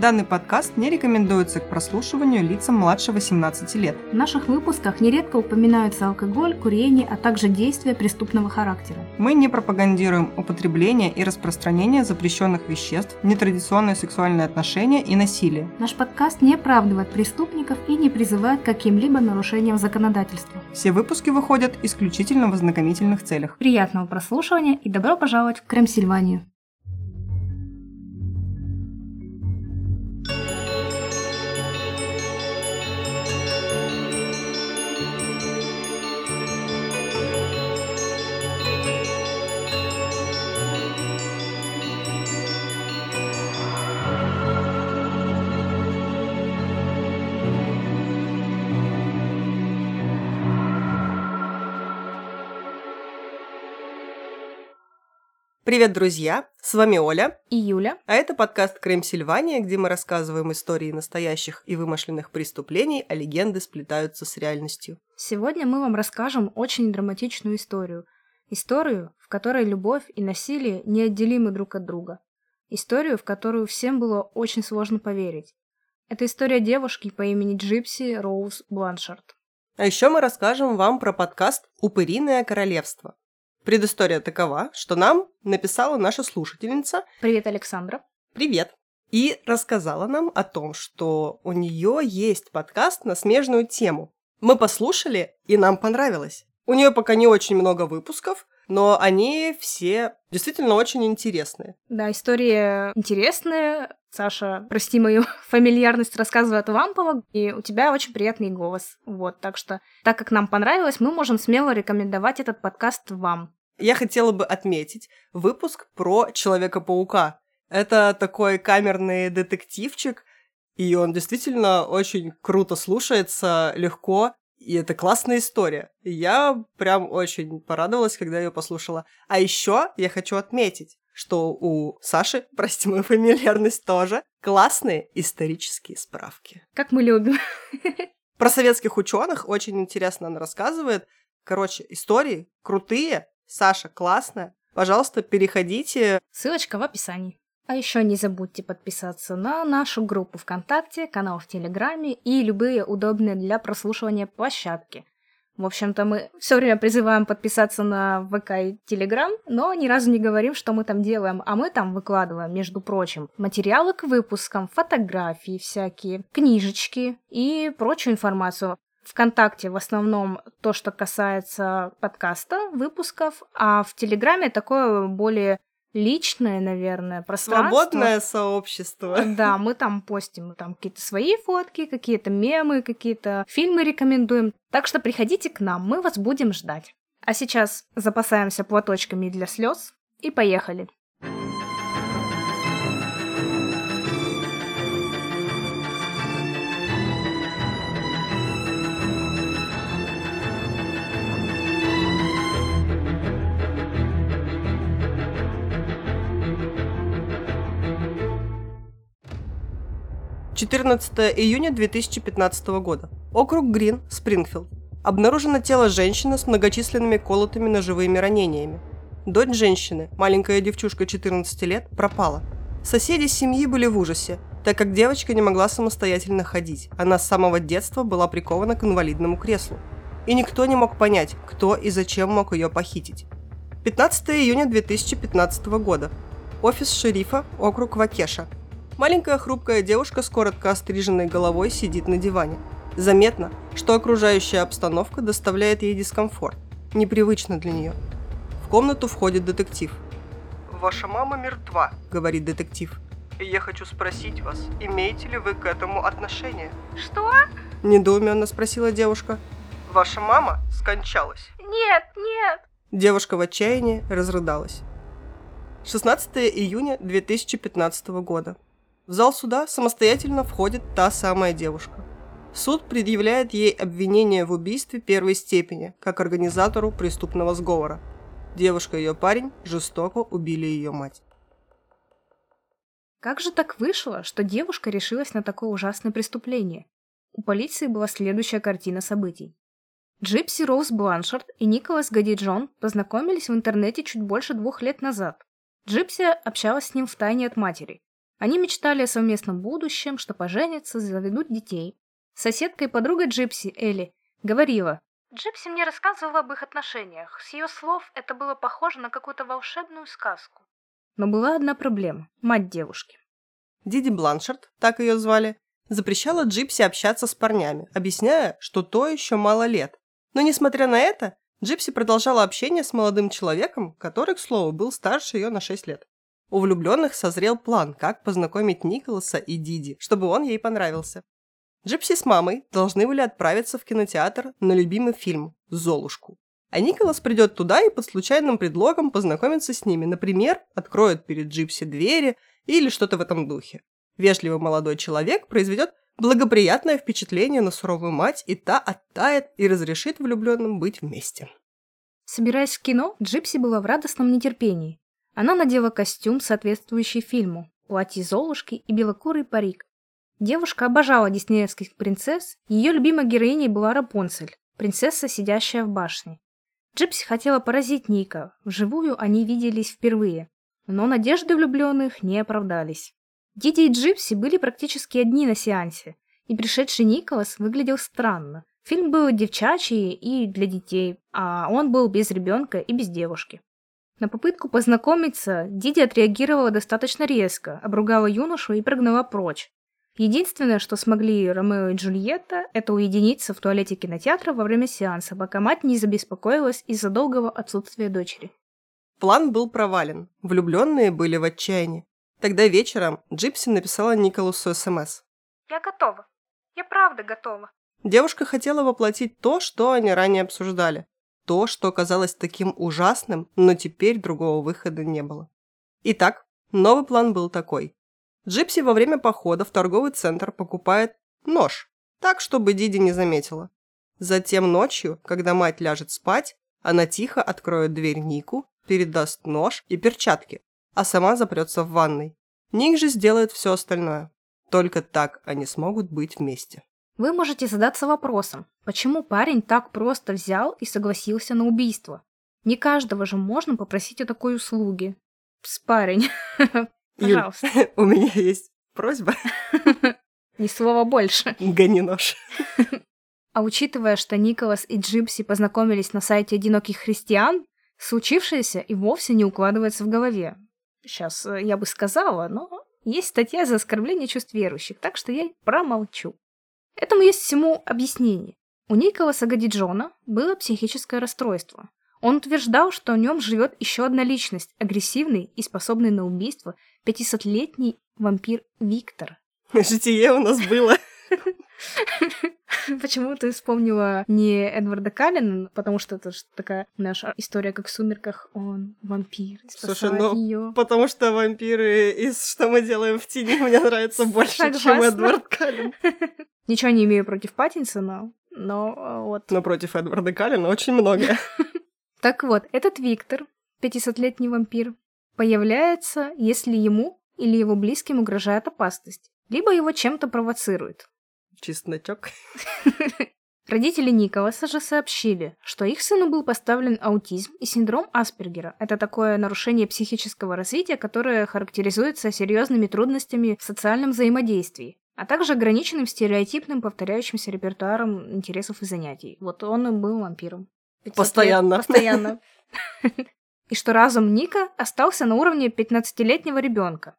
Данный подкаст не рекомендуется к прослушиванию лицам младше 18 лет. В наших выпусках нередко упоминаются алкоголь, курение, а также действия преступного характера. Мы не пропагандируем употребление и распространение запрещенных веществ, нетрадиционные сексуальные отношения и насилие. Наш подкаст не оправдывает преступников и не призывает к каким-либо нарушениям законодательства. Все выпуски выходят исключительно в ознакомительных целях. Приятного прослушивания и добро пожаловать в Крымсильванию. Привет, друзья! С вами Оля. И Юля. А это подкаст «Крым Сильвания», где мы рассказываем истории настоящих и вымышленных преступлений, а легенды сплетаются с реальностью. Сегодня мы вам расскажем очень драматичную историю. Историю, в которой любовь и насилие неотделимы друг от друга. Историю, в которую всем было очень сложно поверить. Это история девушки по имени Джипси Роуз Бланшард. А еще мы расскажем вам про подкаст «Упыриное королевство». Предыстория такова, что нам написала наша слушательница. Привет, Александра. Привет. И рассказала нам о том, что у нее есть подкаст на смежную тему. Мы послушали, и нам понравилось. У нее пока не очень много выпусков, но они все действительно очень интересные. Да, история интересная. Саша, прости мою фамильярность, рассказывает лампово, и у тебя очень приятный голос. Вот, так что, так как нам понравилось, мы можем смело рекомендовать этот подкаст вам. Я хотела бы отметить выпуск про Человека-паука. Это такой камерный детективчик, и он действительно очень круто слушается, легко, и это классная история. Я прям очень порадовалась, когда ее послушала. А еще я хочу отметить, что у Саши, прости мою фамильярность тоже, классные исторические справки. Как мы любим. Про советских ученых очень интересно она рассказывает. Короче, истории крутые, Саша классная. Пожалуйста, переходите. Ссылочка в описании. А еще не забудьте подписаться на нашу группу ВКонтакте, канал в Телеграме и любые удобные для прослушивания площадки. В общем-то, мы все время призываем подписаться на ВК и Телеграм, но ни разу не говорим, что мы там делаем. А мы там выкладываем, между прочим, материалы к выпускам, фотографии всякие, книжечки и прочую информацию. ВКонтакте в основном то, что касается подкаста, выпусков, а в Телеграме такое более личное, наверное, пространство. Свободное сообщество. Да, мы там постим там какие-то свои фотки, какие-то мемы, какие-то фильмы рекомендуем. Так что приходите к нам, мы вас будем ждать. А сейчас запасаемся платочками для слез и поехали. 14 июня 2015 года. Округ Грин, Спрингфилд. Обнаружено тело женщины с многочисленными колотыми ножевыми ранениями. Дочь женщины, маленькая девчушка 14 лет, пропала. Соседи семьи были в ужасе, так как девочка не могла самостоятельно ходить. Она с самого детства была прикована к инвалидному креслу. И никто не мог понять, кто и зачем мог ее похитить. 15 июня 2015 года. Офис шерифа, округ Вакеша, Маленькая хрупкая девушка с коротко остриженной головой сидит на диване. Заметно, что окружающая обстановка доставляет ей дискомфорт. Непривычно для нее. В комнату входит детектив. «Ваша мама мертва», — говорит детектив. И я хочу спросить вас, имеете ли вы к этому отношение? Что? Недоуменно спросила девушка. Ваша мама скончалась. Нет, нет. Девушка в отчаянии разрыдалась. 16 июня 2015 года. В зал суда самостоятельно входит та самая девушка. Суд предъявляет ей обвинение в убийстве первой степени, как организатору преступного сговора. Девушка и ее парень жестоко убили ее мать. Как же так вышло, что девушка решилась на такое ужасное преступление? У полиции была следующая картина событий. Джипси Роуз Бланшард и Николас Годеджон познакомились в интернете чуть больше двух лет назад. Джипси общалась с ним в тайне от матери. Они мечтали о совместном будущем, что поженятся, заведут детей. Соседка и подруга Джипси, Элли, говорила, Джипси мне рассказывала об их отношениях. С ее слов это было похоже на какую-то волшебную сказку. Но была одна проблема – мать девушки. Диди Бланшард, так ее звали, запрещала Джипси общаться с парнями, объясняя, что той еще мало лет. Но несмотря на это, Джипси продолжала общение с молодым человеком, который, к слову, был старше ее на 6 лет. У влюбленных созрел план, как познакомить Николаса и Диди, чтобы он ей понравился. Джипси с мамой должны были отправиться в кинотеатр на любимый фильм «Золушку». А Николас придет туда и под случайным предлогом познакомится с ними. Например, откроет перед Джипси двери или что-то в этом духе. Вежливый молодой человек произведет благоприятное впечатление на суровую мать, и та оттает и разрешит влюбленным быть вместе. Собираясь в кино, Джипси была в радостном нетерпении. Она надела костюм, соответствующий фильму, платье Золушки и белокурый парик. Девушка обожала диснеевских принцесс, ее любимой героиней была Рапунцель, принцесса, сидящая в башне. Джипси хотела поразить Ника, вживую они виделись впервые, но надежды влюбленных не оправдались. Диди и Джипси были практически одни на сеансе, и пришедший Николас выглядел странно. Фильм был девчачий и для детей, а он был без ребенка и без девушки. На попытку познакомиться Диди отреагировала достаточно резко, обругала юношу и прогнала прочь. Единственное, что смогли Ромео и Джульетта, это уединиться в туалете кинотеатра во время сеанса, пока мать не забеспокоилась из-за долгого отсутствия дочери. План был провален. Влюбленные были в отчаянии. Тогда вечером Джипси написала Николасу СМС. «Я готова. Я правда готова». Девушка хотела воплотить то, что они ранее обсуждали. То, что казалось таким ужасным, но теперь другого выхода не было. Итак, новый план был такой. Джипси во время похода в торговый центр покупает нож, так, чтобы Диди не заметила. Затем ночью, когда мать ляжет спать, она тихо откроет дверь Нику, передаст нож и перчатки, а сама запрется в ванной. Ник же сделает все остальное. Только так они смогут быть вместе. Вы можете задаться вопросом, почему парень так просто взял и согласился на убийство? Не каждого же можно попросить о такой услуге. Пс, парень. Пожалуйста. Юль, у меня есть просьба. Ни слова больше. Гони нож. А учитывая, что Николас и Джипси познакомились на сайте «Одиноких христиан», случившееся и вовсе не укладывается в голове. Сейчас э, я бы сказала, но есть статья за оскорбление чувств верующих, так что я промолчу. Этому есть всему объяснение. У Николаса Гадиджона было психическое расстройство. Он утверждал, что в нем живет еще одна личность, агрессивный и способный на убийство 500-летний вампир Виктор. Житие у нас было. Почему ты вспомнила не Эдварда Каллина, потому что это же такая наша история, как в «Сумерках», он вампир, Слушай, ну, ее. потому что вампиры из «Что мы делаем в тени» мне нравятся больше, Согласна. чем Эдвард Каллин. Ничего не имею против Паттинсона, но а, вот... Но против Эдварда Каллина очень многое. Так вот, этот Виктор, 500-летний вампир, появляется, если ему или его близким угрожает опасность, либо его чем-то провоцирует. Чесночок. Родители Николаса же сообщили, что их сыну был поставлен аутизм и синдром Аспергера. Это такое нарушение психического развития, которое характеризуется серьезными трудностями в социальном взаимодействии, а также ограниченным стереотипным повторяющимся репертуаром интересов и занятий. Вот он и был вампиром. Постоянно. Лет, постоянно. И что разум Ника остался на уровне 15-летнего ребенка.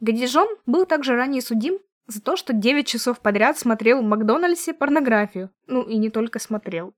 Гадижон был также ранее судим за то, что 9 часов подряд смотрел в Макдональдсе порнографию. Ну и не только смотрел.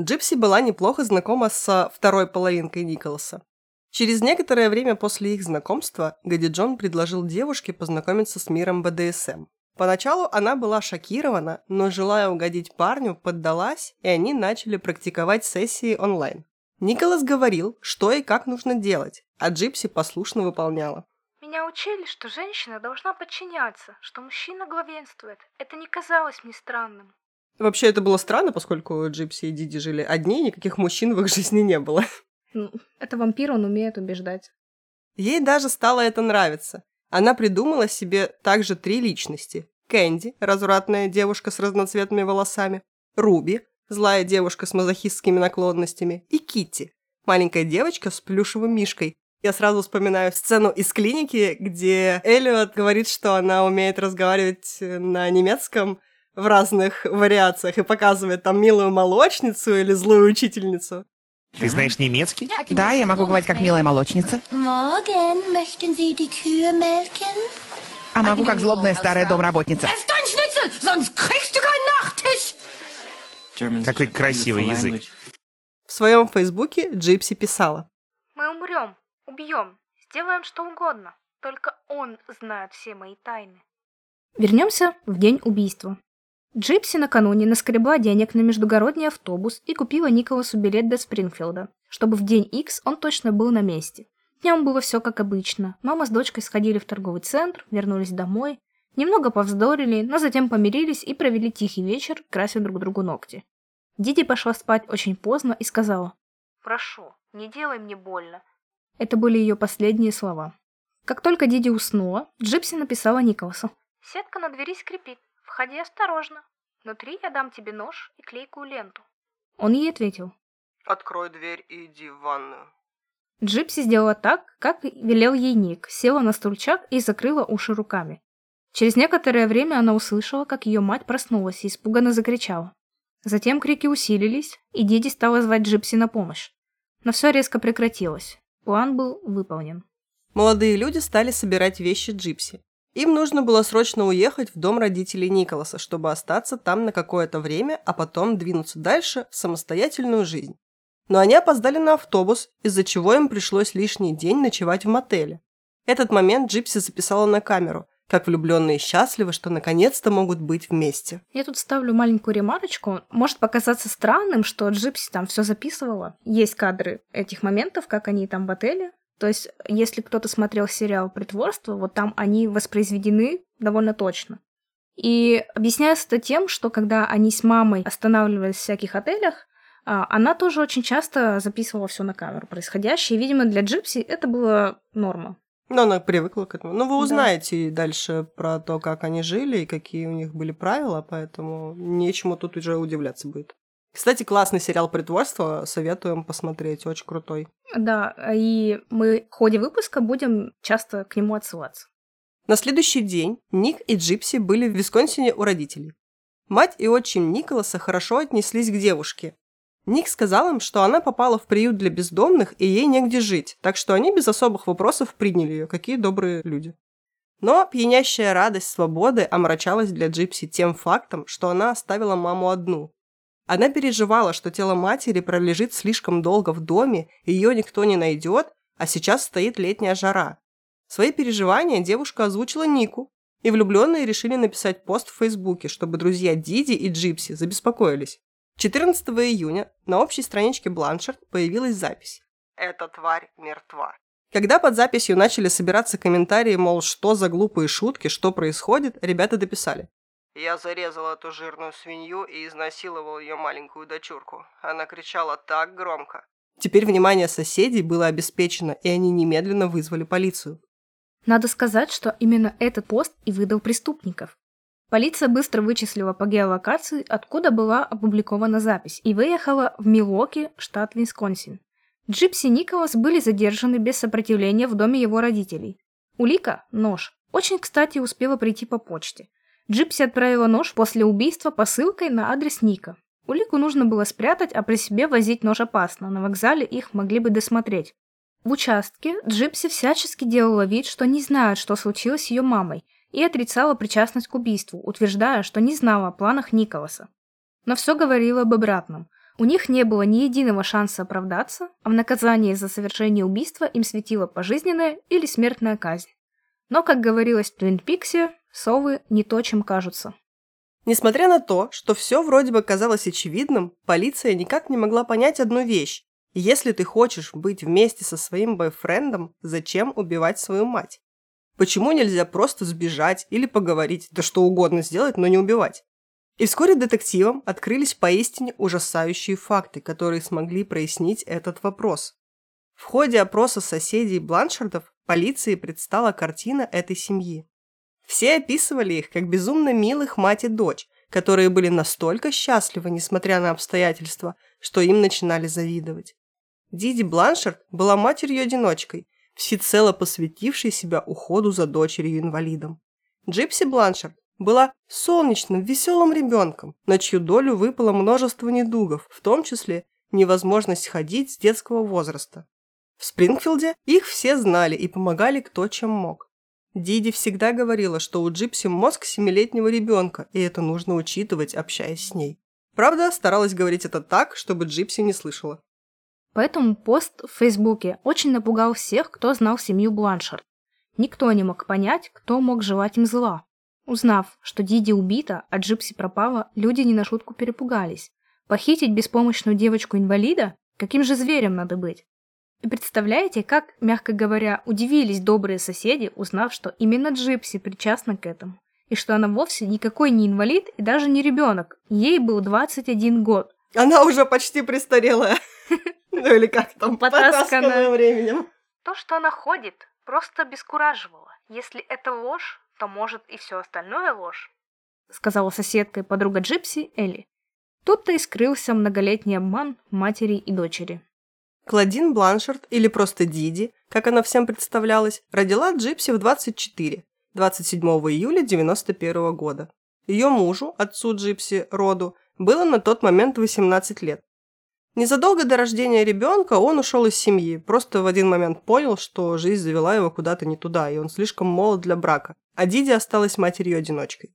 Джипси была неплохо знакома со второй половинкой Николаса. Через некоторое время после их знакомства Гади Джон предложил девушке познакомиться с миром БДСМ. Поначалу она была шокирована, но, желая угодить парню, поддалась, и они начали практиковать сессии онлайн. Николас говорил, что и как нужно делать, а Джипси послушно выполняла. Меня учили, что женщина должна подчиняться, что мужчина главенствует. Это не казалось мне странным. Вообще это было странно, поскольку Джипси и Диди жили одни, и никаких мужчин в их жизни не было. Ну, это вампир, он умеет убеждать. Ей даже стало это нравиться. Она придумала себе также три личности. Кэнди, развратная девушка с разноцветными волосами, Руби, злая девушка с мазохистскими наклонностями, и Китти, маленькая девочка с плюшевым мишкой, Я сразу вспоминаю сцену из клиники, где Эллиот говорит, что она умеет разговаривать на немецком в разных вариациях и показывает там милую молочницу или злую учительницу. Ты знаешь немецкий? Да, я могу говорить как милая молочница. Morgen möchten Sie die Kühe melken? А могу как злобная старая домработница. Ess dein Schnitzel, sonst kriegst du keinen Nachtisch! Какой красивый язык. В своем фейсбуке Джипси писала. Мы умрем, убьем, сделаем что угодно. Только он знает все мои тайны. Вернемся в день убийства. Джипси накануне наскребла денег на междугородний автобус и купила Николасу билет до Спрингфилда, чтобы в день X он точно был на месте. Днем было все как обычно. Мама с дочкой сходили в торговый центр, вернулись домой, немного повздорили, но затем помирились и провели тихий вечер, крася друг другу ногти. Диди пошла спать очень поздно и сказала «Прошу, не делай мне больно». Это были ее последние слова. Как только Диди уснула, Джипси написала Николасу. «Сетка на двери скрипит. Входи осторожно. Внутри я дам тебе нож и клейкую ленту». Он ей ответил. Открой дверь и иди в ванную. Джипси сделала так, как велел ей Ник, села на стульчак и закрыла уши руками. Через некоторое время она услышала, как ее мать проснулась и испуганно закричала. Затем крики усилились, и Диди стала звать Джипси на помощь. Но все резко прекратилось. План был выполнен. Молодые люди стали собирать вещи Джипси. Им нужно было срочно уехать в дом родителей Николаса, чтобы остаться там на какое-то время, а потом двинуться дальше в самостоятельную жизнь. Но они опоздали на автобус, из-за чего им пришлось лишний день ночевать в мотеле. Этот момент Джипси записала на камеру, как влюбленные счастливы, что наконец-то могут быть вместе. Я тут ставлю маленькую ремарочку. Может показаться странным, что Джипси там все записывала. Есть кадры этих моментов, как они там в отеле. То есть, если кто-то смотрел сериал «Притворство», вот там они воспроизведены довольно точно. И объясняется это тем, что когда они с мамой останавливались в всяких отелях, а, она тоже очень часто записывала все на камеру происходящее. И, видимо, для Джипси это было норма. Но она привыкла к этому. Ну, вы Да. узнаете дальше про то, как они жили и какие у них были правила, поэтому нечему тут уже удивляться будет. Кстати, классный сериал «Притворство», советуем посмотреть, очень крутой. Да, и мы в ходе выпуска будем часто к нему отсылаться. На следующий день Ник и Джипси были в Висконсине у родителей. Мать и отчим Николаса хорошо отнеслись к девушке. Ник сказал им, что она попала в приют для бездомных и ей негде жить, так что они без особых вопросов приняли ее, какие добрые люди. Но пьянящая радость свободы омрачалась для Джипси тем фактом, что она оставила маму одну. Она переживала, что тело матери пролежит слишком долго в доме, ее никто не найдет, а сейчас стоит летняя жара. Свои переживания девушка озвучила Нику, и влюбленные решили написать пост в Фейсбуке, чтобы друзья Диди и Джипси забеспокоились. 14 июня на общей страничке Бланшард появилась запись. «Эта тварь мертва». Когда под записью начали собираться комментарии, мол, что за глупые шутки, что происходит, ребята дописали. Я зарезал эту жирную свинью и изнасиловал ее маленькую дочурку. Она кричала так громко. Теперь внимание соседей было обеспечено, и они немедленно вызвали полицию. Надо сказать, что именно этот пост и выдал преступников. Полиция быстро вычислила по геолокации, откуда была опубликована запись, и выехала в Милуоки, штат Висконсин. Джипси и Николас были задержаны без сопротивления в доме его родителей. Улика – нож. Очень, кстати, успела прийти по почте. Джипси отправила нож после убийства посылкой на адрес Ника. Улику нужно было спрятать, а при себе возить нож опасно. На вокзале их могли бы досмотреть. В участке Джипси всячески делала вид, что не знает, что случилось с ее мамой, и отрицала причастность к убийству, утверждая, что не знала о планах Николаса. Но все говорило об обратном. У них не было ни единого шанса оправдаться, а в наказании за совершение убийства им светила пожизненная или смертная казнь. Но, как говорилось в Твин совы не то, чем кажутся. Несмотря на то, что все вроде бы казалось очевидным, полиция никак не могла понять одну вещь. Если ты хочешь быть вместе со своим бойфрендом, зачем убивать свою мать? Почему нельзя просто сбежать или поговорить, да что угодно сделать, но не убивать? И вскоре детективам открылись поистине ужасающие факты, которые смогли прояснить этот вопрос. В ходе опроса соседей Бланшардов полиции предстала картина этой семьи. Все описывали их как безумно милых мать и дочь, которые были настолько счастливы, несмотря на обстоятельства, что им начинали завидовать. Диди Бланшард была матерью-одиночкой, всецело посвятивший себя уходу за дочерью-инвалидом. Джипси Бланшард была солнечным, веселым ребенком, на чью долю выпало множество недугов, в том числе невозможность ходить с детского возраста. В Спрингфилде их все знали и помогали кто чем мог. Диди всегда говорила, что у Джипси мозг семилетнего ребенка, и это нужно учитывать, общаясь с ней. Правда, старалась говорить это так, чтобы Джипси не слышала. Поэтому пост в Фейсбуке очень напугал всех, кто знал семью Бланшард. Никто не мог понять, кто мог желать им зла. Узнав, что Диди убита, а Джипси пропала, люди не на шутку перепугались. Похитить беспомощную девочку-инвалида? Каким же зверем надо быть? И представляете, как, мягко говоря, удивились добрые соседи, узнав, что именно Джипси причастна к этому. И что она вовсе никакой не инвалид и даже не ребенок. Ей был 21 год. Она уже почти престарелая. Ну или как там, Потасканная. временем. То, что она ходит, просто обескураживало. Если это ложь, то может и все остальное ложь. Сказала соседка и подруга Джипси Элли. Тут-то и вскрылся многолетний обман матери и дочери. Клодин Бланшард, или просто Диди, как она всем представлялась, родила Джипси в 24, 27 июля 91 года. Ее мужу, отцу Джипси, Роду, было на тот момент 18 лет. Незадолго до рождения ребенка он ушел из семьи, просто в один момент понял, что жизнь завела его куда-то не туда, и он слишком молод для брака, а Диди осталась матерью-одиночкой.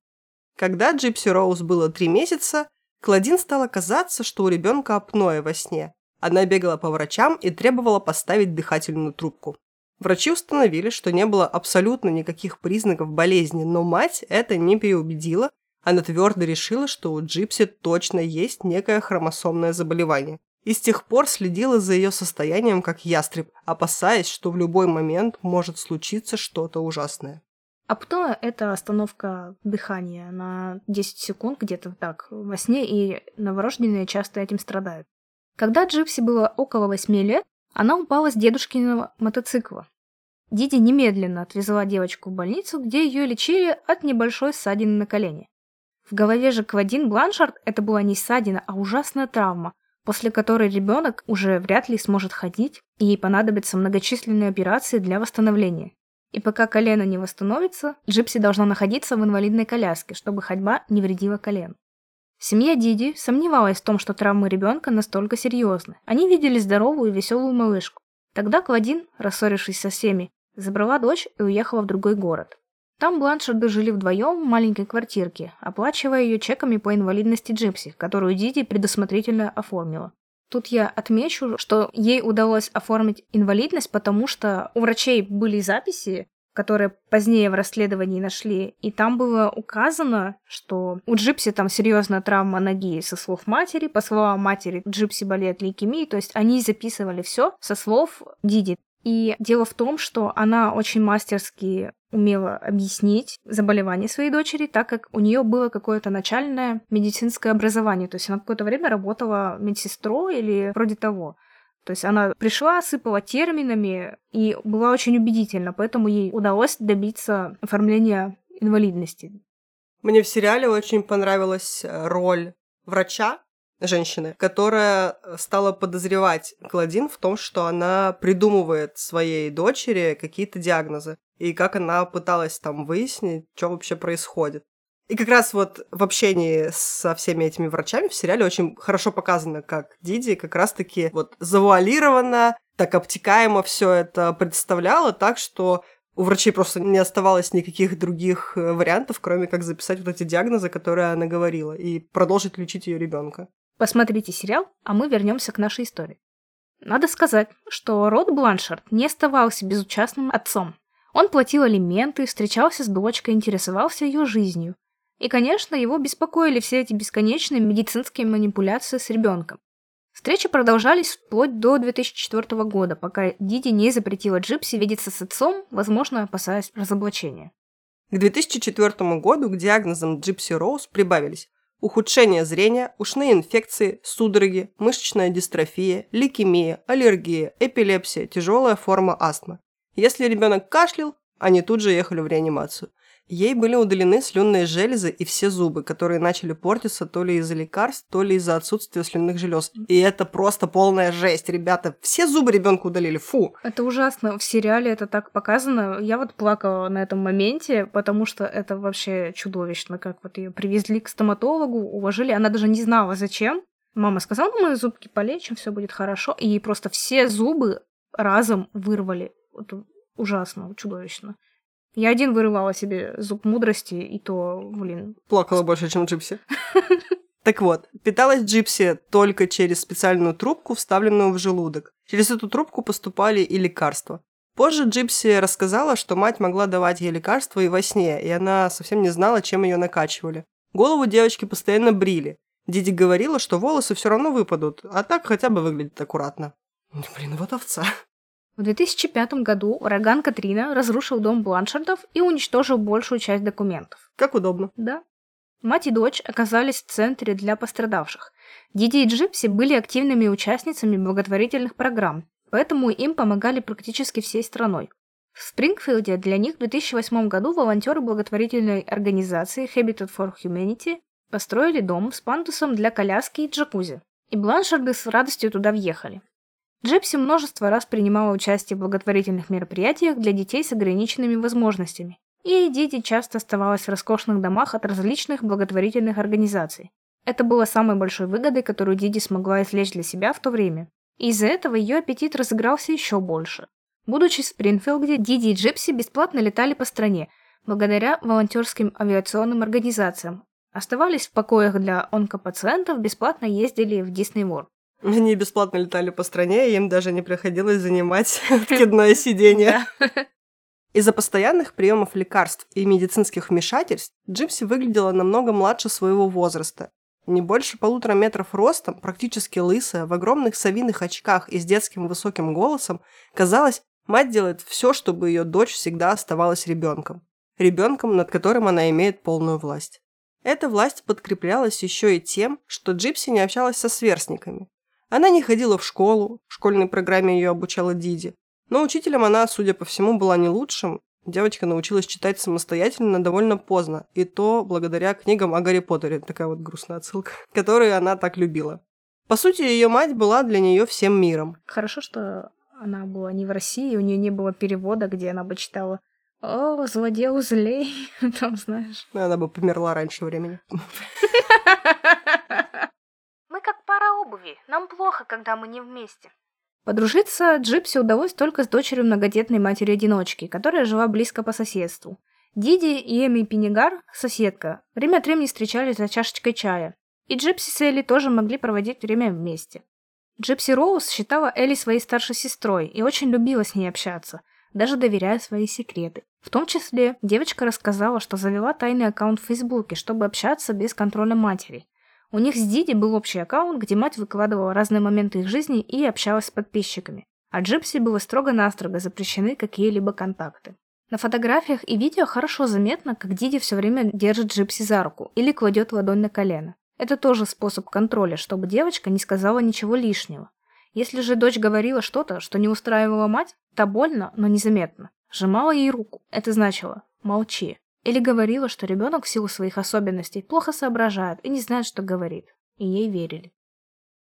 Когда Джипси Роуз было три месяца, Клодин стало казаться, что у ребенка апноэ во сне. Она бегала по врачам и требовала поставить дыхательную трубку. Врачи установили, что не было абсолютно никаких признаков болезни, но мать это не переубедила, она твердо решила, что у Джипси точно есть некое хромосомное заболевание. И с тех пор следила за ее состоянием как ястреб, опасаясь, что в любой момент может случиться что-то ужасное. Апноэ – это остановка дыхания на 10 секунд где-то так во сне, и новорожденные часто этим страдают. Когда Джипси было около 8 лет, она упала с дедушкиного мотоцикла. Диди немедленно отвезла девочку в больницу, где ее лечили от небольшой ссадины на колене. В голове же Квадин Бланшард это была не ссадина, а ужасная травма, после которой ребенок уже вряд ли сможет ходить, и ей понадобятся многочисленные операции для восстановления. И пока колено не восстановится, Джипси должна находиться в инвалидной коляске, чтобы ходьба не вредила колену. Семья Диди сомневалась в том, что травмы ребенка настолько серьезны. Они видели здоровую и веселую малышку. Тогда Кладин, рассорившись со всеми, забрала дочь и уехала в другой город. Там Бланшарды жили вдвоем в маленькой квартирке, оплачивая ее чеками по инвалидности Джипси, которую Диди предусмотрительно оформила. Тут я отмечу, что ей удалось оформить инвалидность, потому что у врачей были записи, которые позднее в расследовании нашли, и там было указано, что у Джипси там серьезная травма ноги со слов матери, по словам матери Джипси болеет лейкемией, то есть они записывали все со слов Диди. И дело в том, что она очень мастерски умела объяснить заболевание своей дочери, так как у нее было какое-то начальное медицинское образование. То есть она какое-то время работала медсестрой или вроде того. То есть она пришла, сыпала терминами и была очень убедительна, поэтому ей удалось добиться оформления инвалидности. Мне в сериале очень понравилась э, роль врача, женщины, которая стала подозревать Клодин в том, что она придумывает своей дочери какие-то диагнозы. И как она пыталась там выяснить, что вообще происходит. И как раз вот в общении со всеми этими врачами в сериале очень хорошо показано, как Диди как раз-таки вот завуалировано, так обтекаемо все это представляла, так что у врачей просто не оставалось никаких других э, вариантов, кроме как записать вот эти диагнозы, которые она говорила, и продолжить лечить ее ребенка. Посмотрите сериал, а мы вернемся к нашей истории. Надо сказать, что Род Бланшард не оставался безучастным отцом. Он платил алименты, встречался с дочкой, интересовался ее жизнью. И, конечно, его беспокоили все эти бесконечные медицинские манипуляции с ребенком. Встречи продолжались вплоть до 2004 года, пока Диди не запретила Джипси видеться с отцом, возможно, опасаясь разоблачения. К 2004 году к диагнозам Джипси Роуз прибавились ухудшение зрения, ушные инфекции, судороги, мышечная дистрофия, лейкемия, аллергия, эпилепсия, тяжелая форма астмы. Если ребенок кашлял, они тут же ехали в реанимацию. Ей были удалены слюнные железы и все зубы, которые начали портиться то ли из-за лекарств, то ли из-за отсутствия слюнных желез. И это просто полная жесть, ребята. Все зубы ребенку удалили, фу. Это ужасно. В сериале это так показано. Я вот плакала на этом моменте, потому что это вообще чудовищно, как вот ее привезли к стоматологу, уложили. Она даже не знала, зачем. Мама сказала, мы зубки полечим, все будет хорошо. И ей просто все зубы разом вырвали. Это ужасно, чудовищно. Я один вырывала себе зуб мудрости, и то, блин. Плакала больше, чем Джипси. Так вот, питалась Джипси только через специальную трубку, вставленную в желудок. Через эту трубку поступали и лекарства. Позже Джипси рассказала, что мать могла давать ей лекарства и во сне, и она совсем не знала, чем ее накачивали. Голову девочки постоянно брили. Диди говорила, что волосы все равно выпадут, а так хотя бы выглядит аккуратно. Блин, вот овца. В 2005 году ураган Катрина разрушил дом Бланшардов и уничтожил большую часть документов. Как удобно. Да. Мать и дочь оказались в центре для пострадавших. Диди и Джипси были активными участницами благотворительных программ, поэтому им помогали практически всей страной. В Спрингфилде для них в 2008 году волонтеры благотворительной организации Habitat for Humanity построили дом с пандусом для коляски и джакузи. И Бланшарды с радостью туда въехали. Джипси множество раз принимала участие в благотворительных мероприятиях для детей с ограниченными возможностями. И Диди часто оставалась в роскошных домах от различных благотворительных организаций. Это было самой большой выгодой, которую Диди смогла извлечь для себя в то время. И из-за этого ее аппетит разыгрался еще больше. Будучи в Спрингфилде, Диди и Джипси бесплатно летали по стране, благодаря волонтерским авиационным организациям. Оставались в покоях для онкопациентов, бесплатно ездили в Дисней World. Они бесплатно летали по стране, и им даже не приходилось занимать откидное сиденье. Из-за постоянных приемов лекарств и медицинских вмешательств Джипси выглядела намного младше своего возраста. Не больше полутора метров ростом, практически лысая, в огромных совиных очках и с детским высоким голосом, казалось, мать делает все, чтобы ее дочь всегда оставалась ребенком. Ребенком, над которым она имеет полную власть. Эта власть подкреплялась еще и тем, что Джипси не общалась со сверстниками. Она не ходила в школу, в школьной программе ее обучала Диди. Но учителем она, судя по всему, была не лучшим. Девочка научилась читать самостоятельно довольно поздно, и то благодаря книгам о Гарри Поттере, такая вот грустная отсылка, которые она так любила. По сути, ее мать была для нее всем миром. Хорошо, что она была не в России, у нее не было перевода, где она бы читала «О, злодей злей», там, знаешь. Она бы померла раньше времени. Как пара обуви. Нам плохо, когда мы не вместе. Подружиться Джипси удалось только с дочерью многодетной матери-одиночки, которая жила близко по соседству. Диди и Эми Пенигар, соседка, время от времени встречались за чашечкой чая. И Джипси с Элли тоже могли проводить время вместе. Джипси Роуз считала Элли своей старшей сестрой и очень любила с ней общаться, даже доверяла свои секреты. В том числе девочка рассказала, что завела тайный аккаунт в Фейсбуке, чтобы общаться без контроля матери. У них с Диди был общий аккаунт, где мать выкладывала разные моменты их жизни и общалась с подписчиками. А Джипси было строго-настрого запрещены какие-либо контакты. На фотографиях и видео хорошо заметно, как Диди все время держит Джипси за руку или кладет ладонь на колено. Это тоже способ контроля, чтобы девочка не сказала ничего лишнего. Если же дочь говорила что-то, что не устраивала мать, то больно, но незаметно. Сжимала ей руку. Это значило «молчи». Или говорила, что ребенок в силу своих особенностей плохо соображает и не знает, что говорит. И ей верили.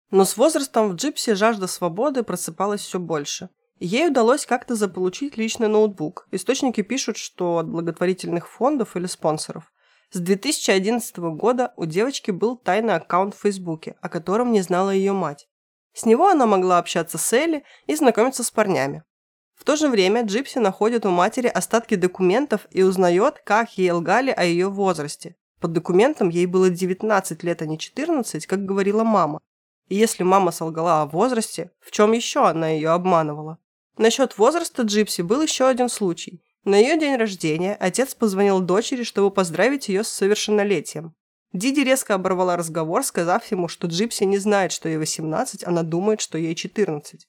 Но с возрастом в Джипси жажда свободы просыпалась все больше. Ей удалось как-то заполучить личный ноутбук. Источники пишут, что от благотворительных фондов или спонсоров. С 2011 года у девочки был тайный аккаунт в Фейсбуке, о котором не знала ее мать. С него она могла общаться с Элли и знакомиться с парнями. В то же время Джипси находит у матери остатки документов и узнает, как ей лгали о ее возрасте. По документам ей было 19 лет, а не 14, как говорила мама. И если мама солгала о возрасте, в чем еще она ее обманывала? Насчет возраста Джипси был еще один случай. На ее день рождения отец позвонил дочери, чтобы поздравить ее с совершеннолетием. Диди резко оборвала разговор, сказав ему, что Джипси не знает, что ей 18, она думает, что ей 14.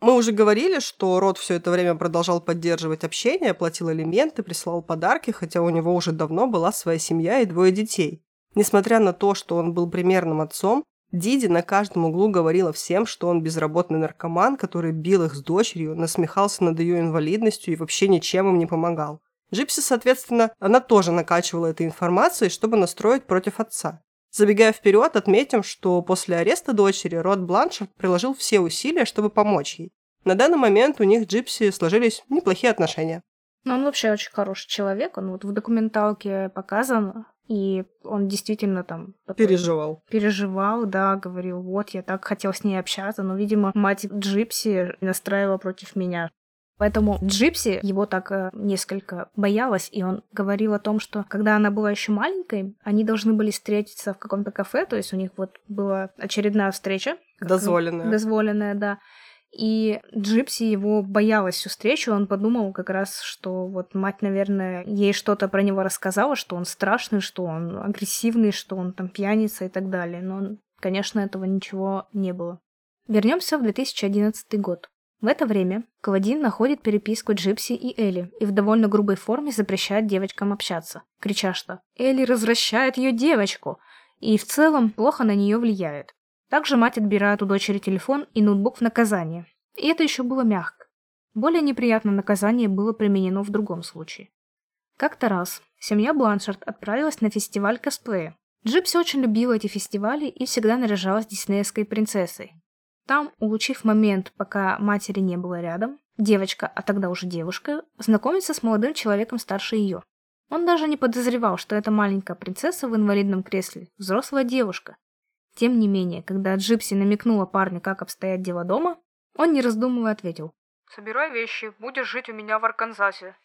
Мы уже говорили, что Рот все это время продолжал поддерживать общение, платил алименты, присылал подарки, хотя у него уже давно была своя семья и двое детей. Несмотря на то, что он был примерным отцом, Диди на каждом углу говорила всем, что он безработный наркоман, который бил их с дочерью, насмехался над ее инвалидностью и вообще ничем им не помогал. Джипси, соответственно, она тоже накачивала этой информацией, чтобы настроить против отца. Забегая вперед, отметим, что после ареста дочери Род Бланшард приложил все усилия, чтобы помочь ей. На данный момент у них с Джипси сложились неплохие отношения. Но он вообще очень хороший человек, он вот в документалке показан, и он действительно там такой Переживал. переживал, да, говорил, вот, я так хотел с ней общаться, но, видимо, мать Джипси настраивала против меня. Поэтому Джипси его так э, несколько боялась, и он говорил о том, что когда она была еще маленькой, они должны были встретиться в каком-то кафе, то есть у них вот была очередная встреча. Дозволенная. Дозволенная, да. И Джипси его боялась всю встречу, он подумал как раз, что вот мать, наверное, ей что-то про него рассказала, что он страшный, что он агрессивный, что он там пьяница и так далее. Но, конечно, этого ничего не было. Вернемся в 2011 год. В это время Клодин находит переписку Джипси и Элли и в довольно грубой форме запрещает девочкам общаться, крича, что Элли развращает ее девочку и в целом плохо на нее влияет. Также мать отбирает у дочери телефон и ноутбук в наказание. И это еще было мягко. Более неприятное наказание было применено в другом случае. Как-то раз семья Бланшард отправилась на фестиваль косплея. Джипси очень любила эти фестивали и всегда наряжалась диснеевской принцессой. Там, улучив момент, пока матери не было рядом, девочка, а тогда уже девушка, знакомится с молодым человеком старше ее. Он даже не подозревал, что эта маленькая принцесса в инвалидном кресле – взрослая девушка. Тем не менее, когда Джипси намекнула парню, как обстоят дела дома, он, не раздумывая, ответил. «Собирай вещи, будешь жить у меня в Арканзасе».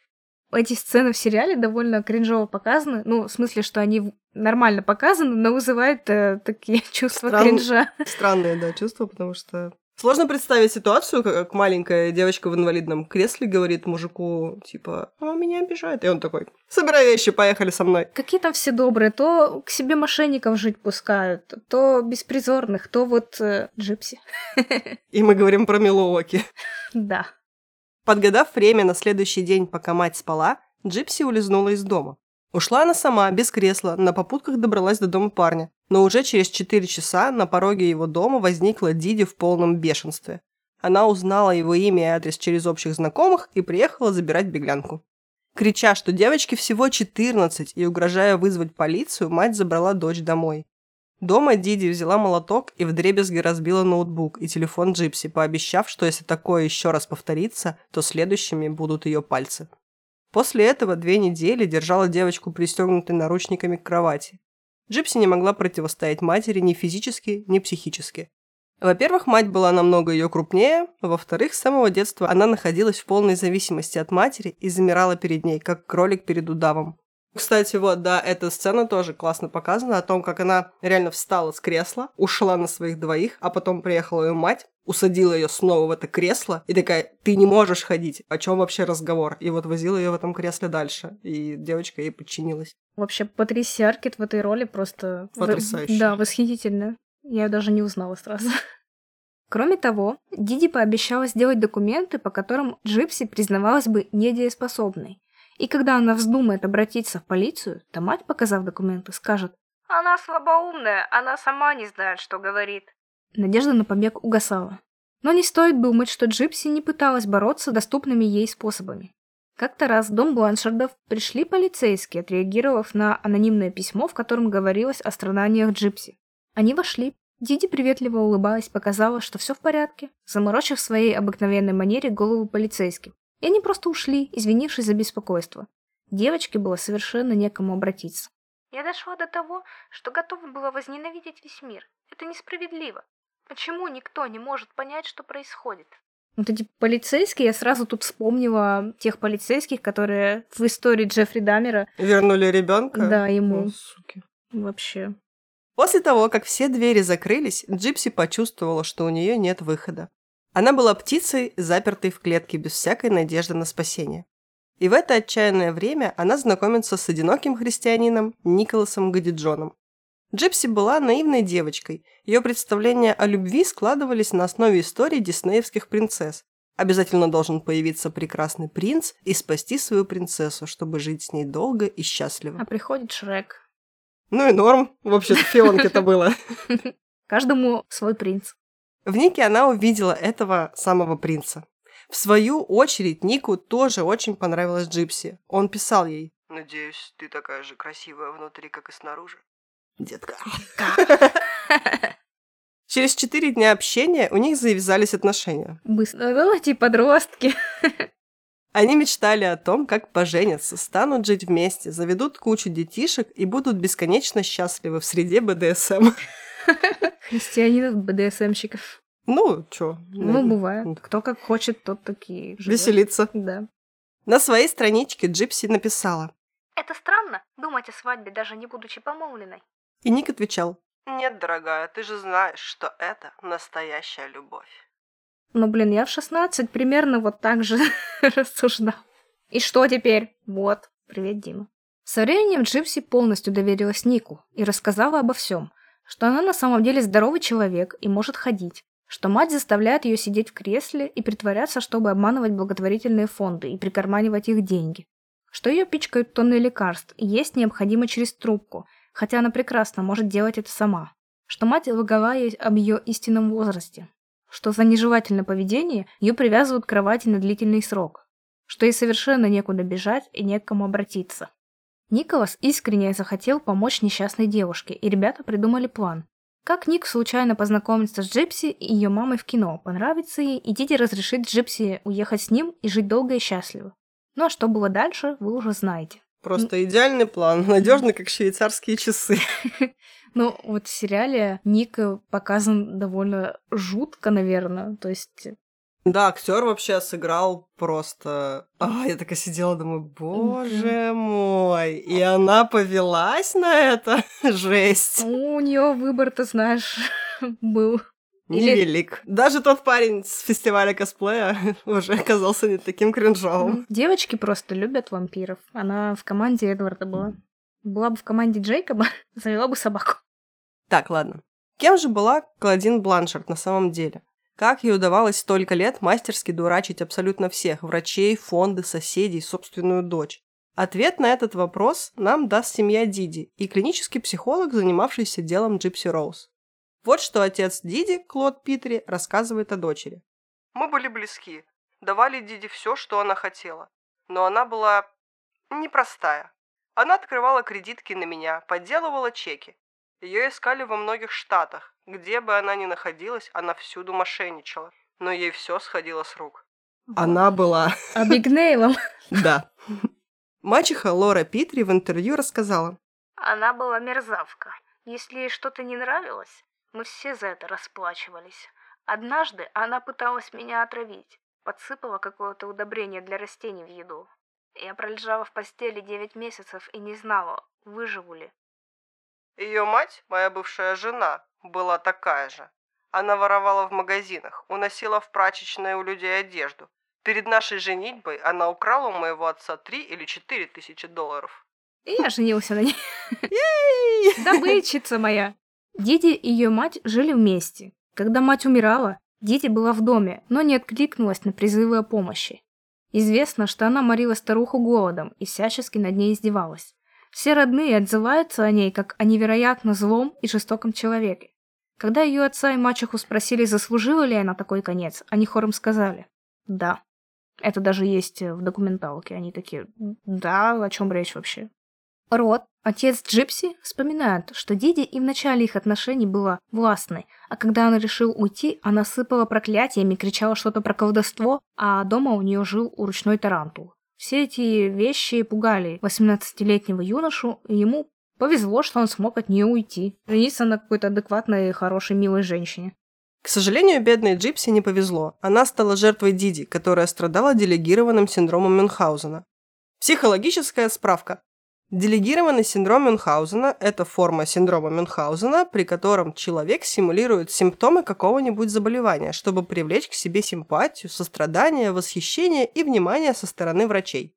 Эти сцены в сериале довольно кринжово показаны. Ну, в смысле, что они нормально показаны, но вызывают э, такие чувства Стран- кринжа. Странные, да, чувства, потому что... Сложно представить ситуацию, как маленькая девочка в инвалидном кресле говорит мужику, типа, а, меня обижают. И он такой, собирай вещи, поехали со мной. Какие там все добрые, то к себе мошенников жить пускают, то беспризорных, то вот э, джипси. И мы говорим про Милуоки. Да. Подгадав время на следующий день, пока мать спала, Джипси улизнула из дома. Ушла она сама, без кресла, на попутках добралась до дома парня. Но уже через 4 часа на пороге его дома возникла Диди в полном бешенстве. Она узнала его имя и адрес через общих знакомых и приехала забирать беглянку. Крича, что девочке всего 14 и угрожая вызвать полицию, мать забрала дочь домой. Дома Диди взяла молоток и вдребезги разбила ноутбук и телефон Джипси, пообещав, что если такое еще раз повторится, то следующими будут ее пальцы. После этого две недели держала девочку пристегнутой наручниками к кровати. Джипси не могла противостоять матери ни физически, ни психически. Во-первых, мать была намного ее крупнее, во-вторых, с самого детства она находилась в полной зависимости от матери и замирала перед ней, как кролик перед удавом. Кстати, вот, да, эта сцена тоже классно показана, о том, как она реально встала с кресла, ушла на своих двоих, а потом приехала ее мать, усадила ее снова в это кресло и такая, ты не можешь ходить, о чем вообще разговор? И вот возила ее в этом кресле дальше, и девочка ей подчинилась. Вообще, Патрисия Аркет в этой роли просто... Потрясающе. Да, восхитительно. Я её даже не узнала сразу. Кроме того, Диди пообещала сделать документы, по которым Джипси признавалась бы недееспособной. И когда она вздумает обратиться в полицию, то мать, показав документы, скажет «Она слабоумная, она сама не знает, что говорит». Надежда на побег угасала. Но не стоит думать, что Джипси не пыталась бороться доступными ей способами. Как-то раз в дом Бланшардов пришли полицейские, отреагировав на анонимное письмо, в котором говорилось о страданиях Джипси. Они вошли. Диди, приветливо улыбаясь, показала, что все в порядке, заморочив своей обыкновенной манере голову полицейским. И они просто ушли, извинившись за беспокойство. Девочке было совершенно некому обратиться. Я дошла до того, что готова была возненавидеть весь мир. Это несправедливо. Почему никто не может понять, что происходит? Вот эти полицейские, я сразу тут вспомнила тех полицейских, которые в истории Джеффри Даммера Вернули ребенка? Да, ему. О, суки. вообще После того, как все двери закрылись, Джипси почувствовала, что у нее нет выхода. Она была птицей, запертой в клетке без всякой надежды на спасение. И в это отчаянное время она знакомится с одиноким христианином Николасом Годеджоном. Джипси была наивной девочкой. Ее представления о любви складывались на основе истории диснеевских принцесс. Обязательно должен появиться прекрасный принц и спасти свою принцессу, чтобы жить с ней долго и счастливо. А приходит Шрек. Ну и норм, вообще-то фионке-то было. Каждому свой принц. В Нике она увидела этого самого принца. В свою очередь, Нику тоже очень понравилась Джипси. Он писал ей. «Надеюсь, ты такая же красивая внутри, как и снаружи». Детка. Через четыре дня общения у них завязались отношения. Быстро, давайте подростки. Они мечтали о том, как поженятся, станут жить вместе, заведут кучу детишек и будут бесконечно счастливы в среде БДСМ. Христианинов, БДСМщиков. Ну, чё? Ну, бывает. Кто как хочет, тот такие. Веселиться. Да. На своей страничке Джипси написала. Это странно, думать о свадьбе, даже не будучи помолвленной. И Ник отвечал. Нет, дорогая, ты же знаешь, что это настоящая любовь. Ну, блин, я в 16 примерно вот так же рассуждал. И что теперь? Вот. Привет, Дима. Со временем Джипси полностью доверилась Нику и рассказала обо всем, что она на самом деле здоровый человек и может ходить, что мать заставляет ее сидеть в кресле и притворяться, чтобы обманывать благотворительные фонды и прикарманивать их деньги, что ее пичкают тонны лекарств и есть необходимо через трубку, хотя она прекрасно может делать это сама, что мать лгала ей об ее истинном возрасте, что за нежелательное поведение ее привязывают к кровати на длительный срок, что ей совершенно некуда бежать и не к кому обратиться. Николас искренне захотел помочь несчастной девушке, и ребята придумали план. Как Ник случайно познакомится с Джипси и ее мамой в кино, понравится ей, и Диди разрешит Джипси уехать с ним и жить долго и счастливо. Ну а что было дальше, вы уже знаете. Просто идеальный план, надежный, как швейцарские часы. Ну, вот в сериале Ник показан довольно жутко, наверное. То есть Да, актер вообще сыграл просто... А, я такая сидела, думаю, боже мой. И она повелась на это? Жесть. у нее выбор, ты знаешь, был. Или- Невелик. Даже тот парень с фестиваля косплея уже оказался не таким кринжовым. Девочки просто любят вампиров. Она в команде Эдварда была. Была бы в команде Джейкоба, завела бы собаку. Так, ладно. Кем же была Клодин Бланшард на самом деле? Как ей удавалось столько лет мастерски дурачить абсолютно всех – врачей, фонды, соседей, собственную дочь? Ответ на этот вопрос нам даст семья Диди и клинический психолог, занимавшийся делом Джипси Роуз. Вот что отец Диди, Клод Питери, рассказывает о дочери. «Мы были близки, давали Диди все, что она хотела. Но она была непростая. Она открывала кредитки на меня, подделывала чеки. Ее искали во многих штатах. Где бы она ни находилась, она всюду мошенничала. Но ей все сходило с рук. Она была... А Бигнейлом? Да. Мачеха Лора Питри в интервью рассказала. Она была мерзавка. Если ей что-то не нравилось, мы все за это расплачивались. Однажды она пыталась меня отравить. Подсыпала какое-то удобрение для растений в еду. Я пролежала в постели 9 месяцев и не знала, выживу ли. Ее мать, моя бывшая жена, была такая же. Она воровала в магазинах, уносила в прачечные у людей одежду. Перед нашей женитьбой она украла у моего отца три или четыре тысячи долларов. И я женился на ней. Добытчица моя. Диди и ее мать жили вместе. Когда мать умирала, Диди была в доме, но не откликнулась на призывы о помощи. Известно, что она морила старуху голодом и всячески над ней издевалась. Все родные отзываются о ней как о невероятно злом и жестоком человеке. Когда ее отца и мачеху спросили, заслужила ли она такой конец, они хором сказали «да». Это даже есть в документалке. Они такие «да, о чем речь вообще?» Род, отец Джипси, вспоминает, что Диди и в начале их отношений была властной, а когда он решил уйти, она сыпала проклятиями, кричала что-то про колдовство, а дома у нее жил ручной тарантул. Все эти вещи пугали 18-летнего юношу, и ему повезло, что он смог от нее уйти. Жениться на какой-то адекватной, хорошей, милой женщине. К сожалению, бедной Джипси не повезло. Она стала жертвой Диди, которая страдала делегированным синдромом Мюнхгаузена. Психологическая справка. Делегированный синдром Мюнхгаузена – это форма синдрома Мюнхгаузена, при котором человек симулирует симптомы какого-нибудь заболевания, чтобы привлечь к себе симпатию, сострадание, восхищение и внимание со стороны врачей.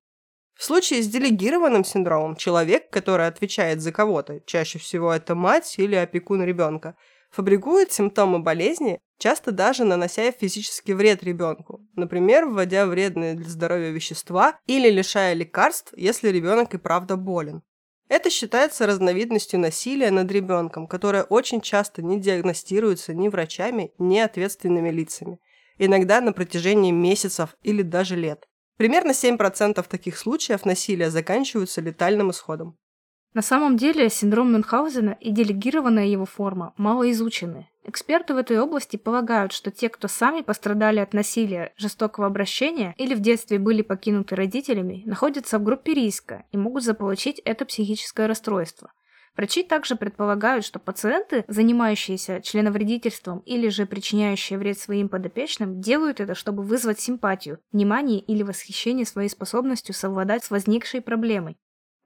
В случае с делегированным синдромом человек, который отвечает за кого-то, чаще всего это мать или опекун ребенка, фабрикует симптомы болезни, часто даже нанося физический вред ребенку, например, вводя вредные для здоровья вещества или лишая лекарств, если ребенок и правда болен. Это считается разновидностью насилия над ребенком, которое очень часто не диагностируется ни врачами, ни ответственными лицами. иногда на протяжении месяцев или даже лет. Примерно 7% таких случаев насилия заканчиваются летальным исходом. На самом деле синдром Мюнхгаузена и делегированная его форма мало изучены. Эксперты в этой области полагают, что те, кто сами пострадали от насилия, жестокого обращения или в детстве были покинуты родителями, находятся в группе риска и могут заполучить это психическое расстройство. Врачи также предполагают, что пациенты, занимающиеся членовредительством или же причиняющие вред своим подопечным, делают это, чтобы вызвать симпатию, внимание или восхищение своей способностью совладать с возникшей проблемой.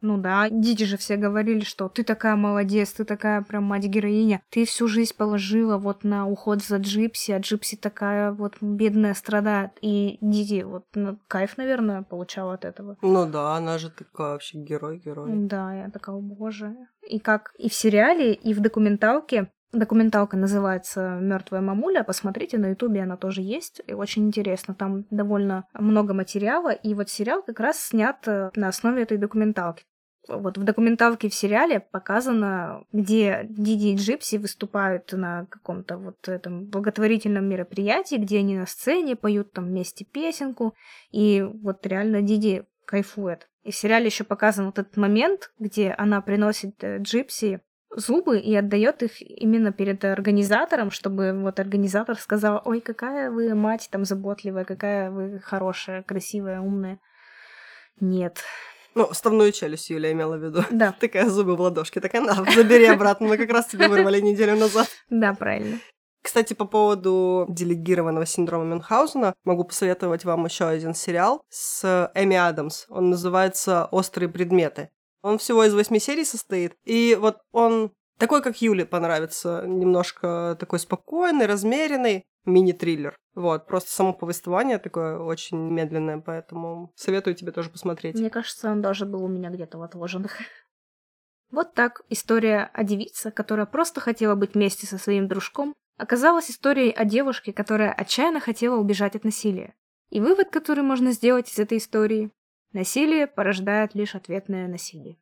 Ну да, дети же все говорили, что ты такая молодец, ты такая прям мать-героиня. Ты всю жизнь положила вот на уход за Джипси, а Джипси такая вот бедная страдает. И дети вот ну, кайф, наверное, получала от этого. Ну да, она же такая вообще герой-герой. Да, я такая, «О, боже. И как и в сериале, и в документалке Документалка называется Мертвая мамуля. Посмотрите, на Ютубе она тоже есть. И очень интересно. Там довольно много материала. И вот сериал как раз снят э, на основе этой документалки. Вот в документалке в сериале показано, где Диди и Джипси выступают на каком-то вот этом благотворительном мероприятии, где они на сцене поют там вместе песенку, и вот реально Диди кайфует. И в сериале еще показан вот этот момент, где она приносит э, Джипси зубы и отдает их именно перед организатором, чтобы вот организатор сказал, ой, какая вы мать там заботливая, какая вы хорошая, красивая, умная. Нет. Ну, вставную челюсть Юля имела в виду. Да. Такая зубы в ладошке. Так она, забери обратно, мы как раз тебе вырвали неделю назад. Да, правильно. Кстати, по поводу делегированного синдрома Мюнхгаузена, могу посоветовать вам еще один сериал с Эми Адамс. Он называется «Острые предметы». Он всего из восьми серий состоит. И вот он такой, как Юле понравится, немножко такой спокойный, размеренный мини-триллер. Вот, просто само повествование такое очень медленное, поэтому советую тебе тоже посмотреть. Мне кажется, он даже был у меня где-то в отложенных. Вот так история о девице, которая просто хотела быть вместе со своим дружком, оказалась историей о девушке, которая отчаянно хотела убежать от насилия. И вывод, который можно сделать из этой истории – насилие порождает лишь ответное насилие.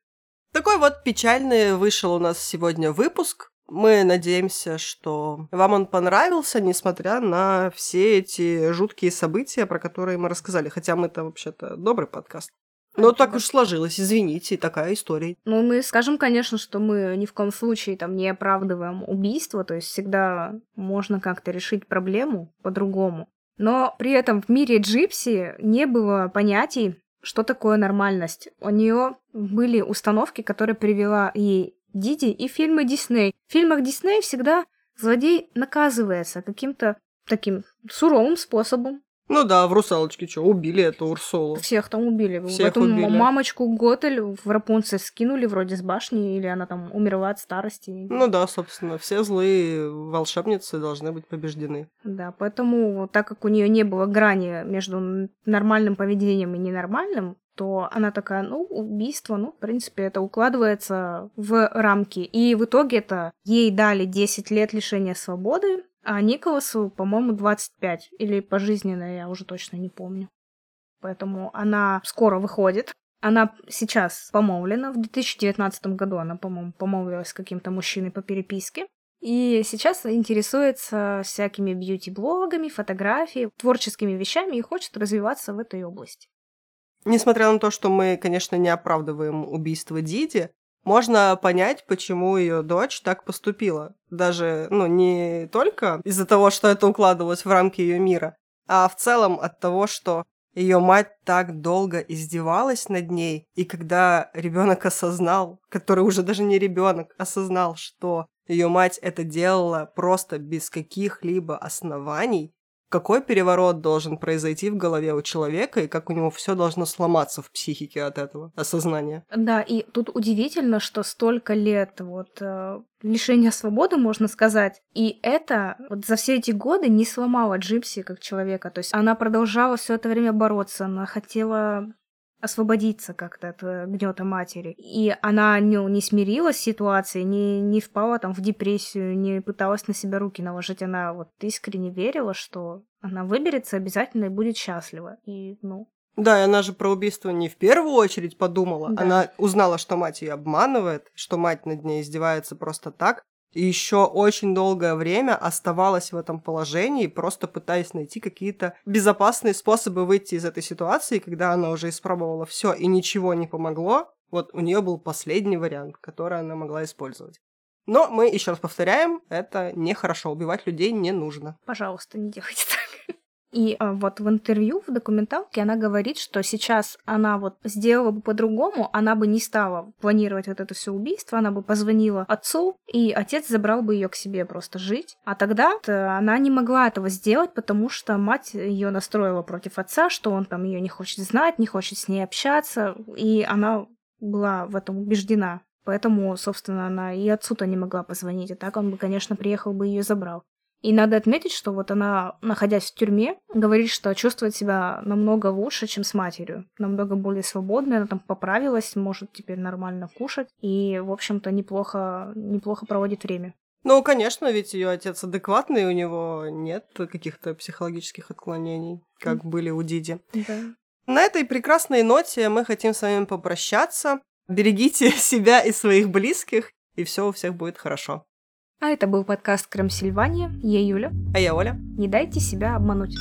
Такой вот печальный вышел у нас сегодня выпуск. Мы надеемся, что вам он понравился, несмотря на все эти жуткие события, про которые мы рассказали. Хотя мы-то вообще-то добрый подкаст. Но так уж сложилось, извините, такая история. Ну, мы скажем, конечно, что мы ни в коем случае там не оправдываем убийство, то есть всегда можно как-то решить проблему по-другому. Но при этом в мире Джипси не было понятий, что такое нормальность. У нее были установки, которые привела ей Диди и фильмы Дисней. В фильмах Дисней всегда злодей наказывается каким-то таким суровым способом. Ну да, в «Русалочке» что, убили эту Урсулу. Всех там убили. Всех Эту убили. мамочку Готель в Рапунцель скинули вроде с башни, или она там умерла от старости. Ну да, собственно, все злые волшебницы должны быть побеждены. Да, поэтому, так как у нее не было грани между нормальным поведением и ненормальным, то она такая, ну, убийство, ну, в принципе, это укладывается в рамки. И в итоге это ей дали 10 лет лишения свободы, а Николасу, по-моему, 25. Или пожизненно, я уже точно не помню. Поэтому она скоро выходит. Она сейчас помолвлена. В 2019 году она, по-моему, помолвилась с каким-то мужчиной по переписке. И сейчас интересуется всякими бьюти-блогами, фотографией, творческими вещами и хочет развиваться в этой области. Несмотря на то, что мы, конечно, не оправдываем убийство Диди, можно понять, почему ее дочь так поступила. Даже, ну, не только из-за того, что это укладывалось в рамки ее мира, а в целом от того, что ее мать так долго издевалась над ней, и когда ребенок осознал, который уже даже не ребенок, осознал, что ее мать это делала просто без каких-либо оснований, какой переворот должен произойти в голове у человека и как у него все должно сломаться в психике от этого осознания. Да, и тут удивительно, что столько лет вот э, лишения свободы, можно сказать, и это вот за все эти годы не сломало Джипси как человека. То есть она продолжала все это время бороться, она хотела освободиться как-то от э, гнета матери. И она ну, не смирилась с ситуацией, не, не впала там в депрессию, не пыталась на себя руки наложить. Она вот искренне верила, что она выберется обязательно и будет счастлива. И, ну, Да, и она же про убийство не в первую очередь подумала. Да. Она узнала, что мать ее обманывает, что мать над ней издевается просто так. И еще очень долгое время оставалась в этом положении, просто пытаясь найти какие-то безопасные способы выйти из этой ситуации, когда она уже испробовала все и ничего не помогло. Вот у нее был последний вариант, который она могла использовать. Но мы еще раз повторяем, это нехорошо, убивать людей не нужно. Пожалуйста, не делайте так. И а, вот в интервью, в документалке она говорит, что сейчас она вот сделала бы по-другому, она бы не стала планировать вот это все убийство, она бы позвонила отцу, и отец забрал бы ее к себе просто жить. А тогда она не могла этого сделать, потому что мать ее настроила против отца, что он там ее не хочет знать, не хочет с ней общаться, и она была в этом убеждена. Поэтому, собственно, она и отцу-то не могла позвонить, а так он бы, конечно, приехал бы и ее забрал. И надо отметить, что вот она, находясь в тюрьме, говорит, что чувствует себя намного лучше, чем с матерью. Намного более свободной, она там поправилась, может теперь нормально кушать. И, в общем-то, неплохо, неплохо проводит время. Ну, конечно, ведь ее отец адекватный, у него нет каких-то психологических отклонений, как mm. были у Диди. Да. На этой прекрасной ноте мы хотим с вами попрощаться. Берегите себя и своих близких, и все у всех будет хорошо. А это был подкаст Крем Сильвания. Я Юля. А я Оля. Не дайте себя обмануть.